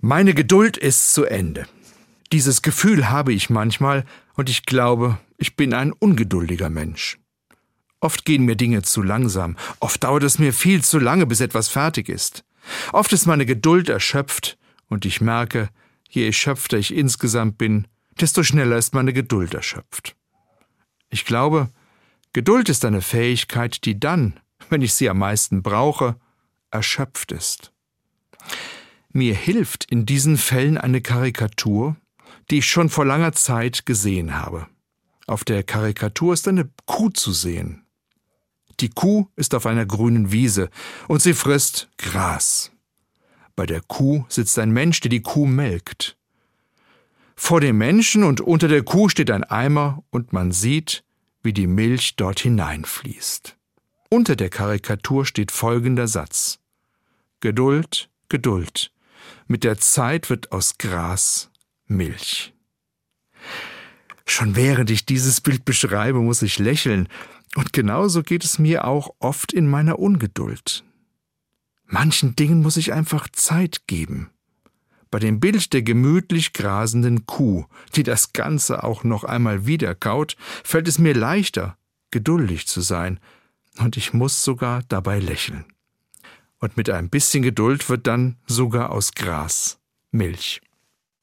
Meine Geduld ist zu Ende. Dieses Gefühl habe ich manchmal, und ich glaube, ich bin ein ungeduldiger Mensch. Oft gehen mir Dinge zu langsam, oft dauert es mir viel zu lange, bis etwas fertig ist. Oft ist meine Geduld erschöpft, und ich merke, je erschöpfter ich insgesamt bin, desto schneller ist meine Geduld erschöpft. Ich glaube, Geduld ist eine Fähigkeit, die dann, wenn ich sie am meisten brauche, erschöpft ist. Mir hilft in diesen Fällen eine Karikatur, die ich schon vor langer Zeit gesehen habe. Auf der Karikatur ist eine Kuh zu sehen. Die Kuh ist auf einer grünen Wiese und sie frisst Gras. Bei der Kuh sitzt ein Mensch, der die Kuh melkt. Vor dem Menschen und unter der Kuh steht ein Eimer und man sieht, wie die Milch dort hineinfließt. Unter der Karikatur steht folgender Satz Geduld, Geduld. Mit der Zeit wird aus Gras Milch. Schon während ich dieses Bild beschreibe, muss ich lächeln, und genauso geht es mir auch oft in meiner Ungeduld. Manchen Dingen muss ich einfach Zeit geben. Bei dem Bild der gemütlich grasenden Kuh, die das Ganze auch noch einmal wiederkaut, fällt es mir leichter, geduldig zu sein, und ich muss sogar dabei lächeln. Und mit ein bisschen Geduld wird dann sogar aus Gras Milch.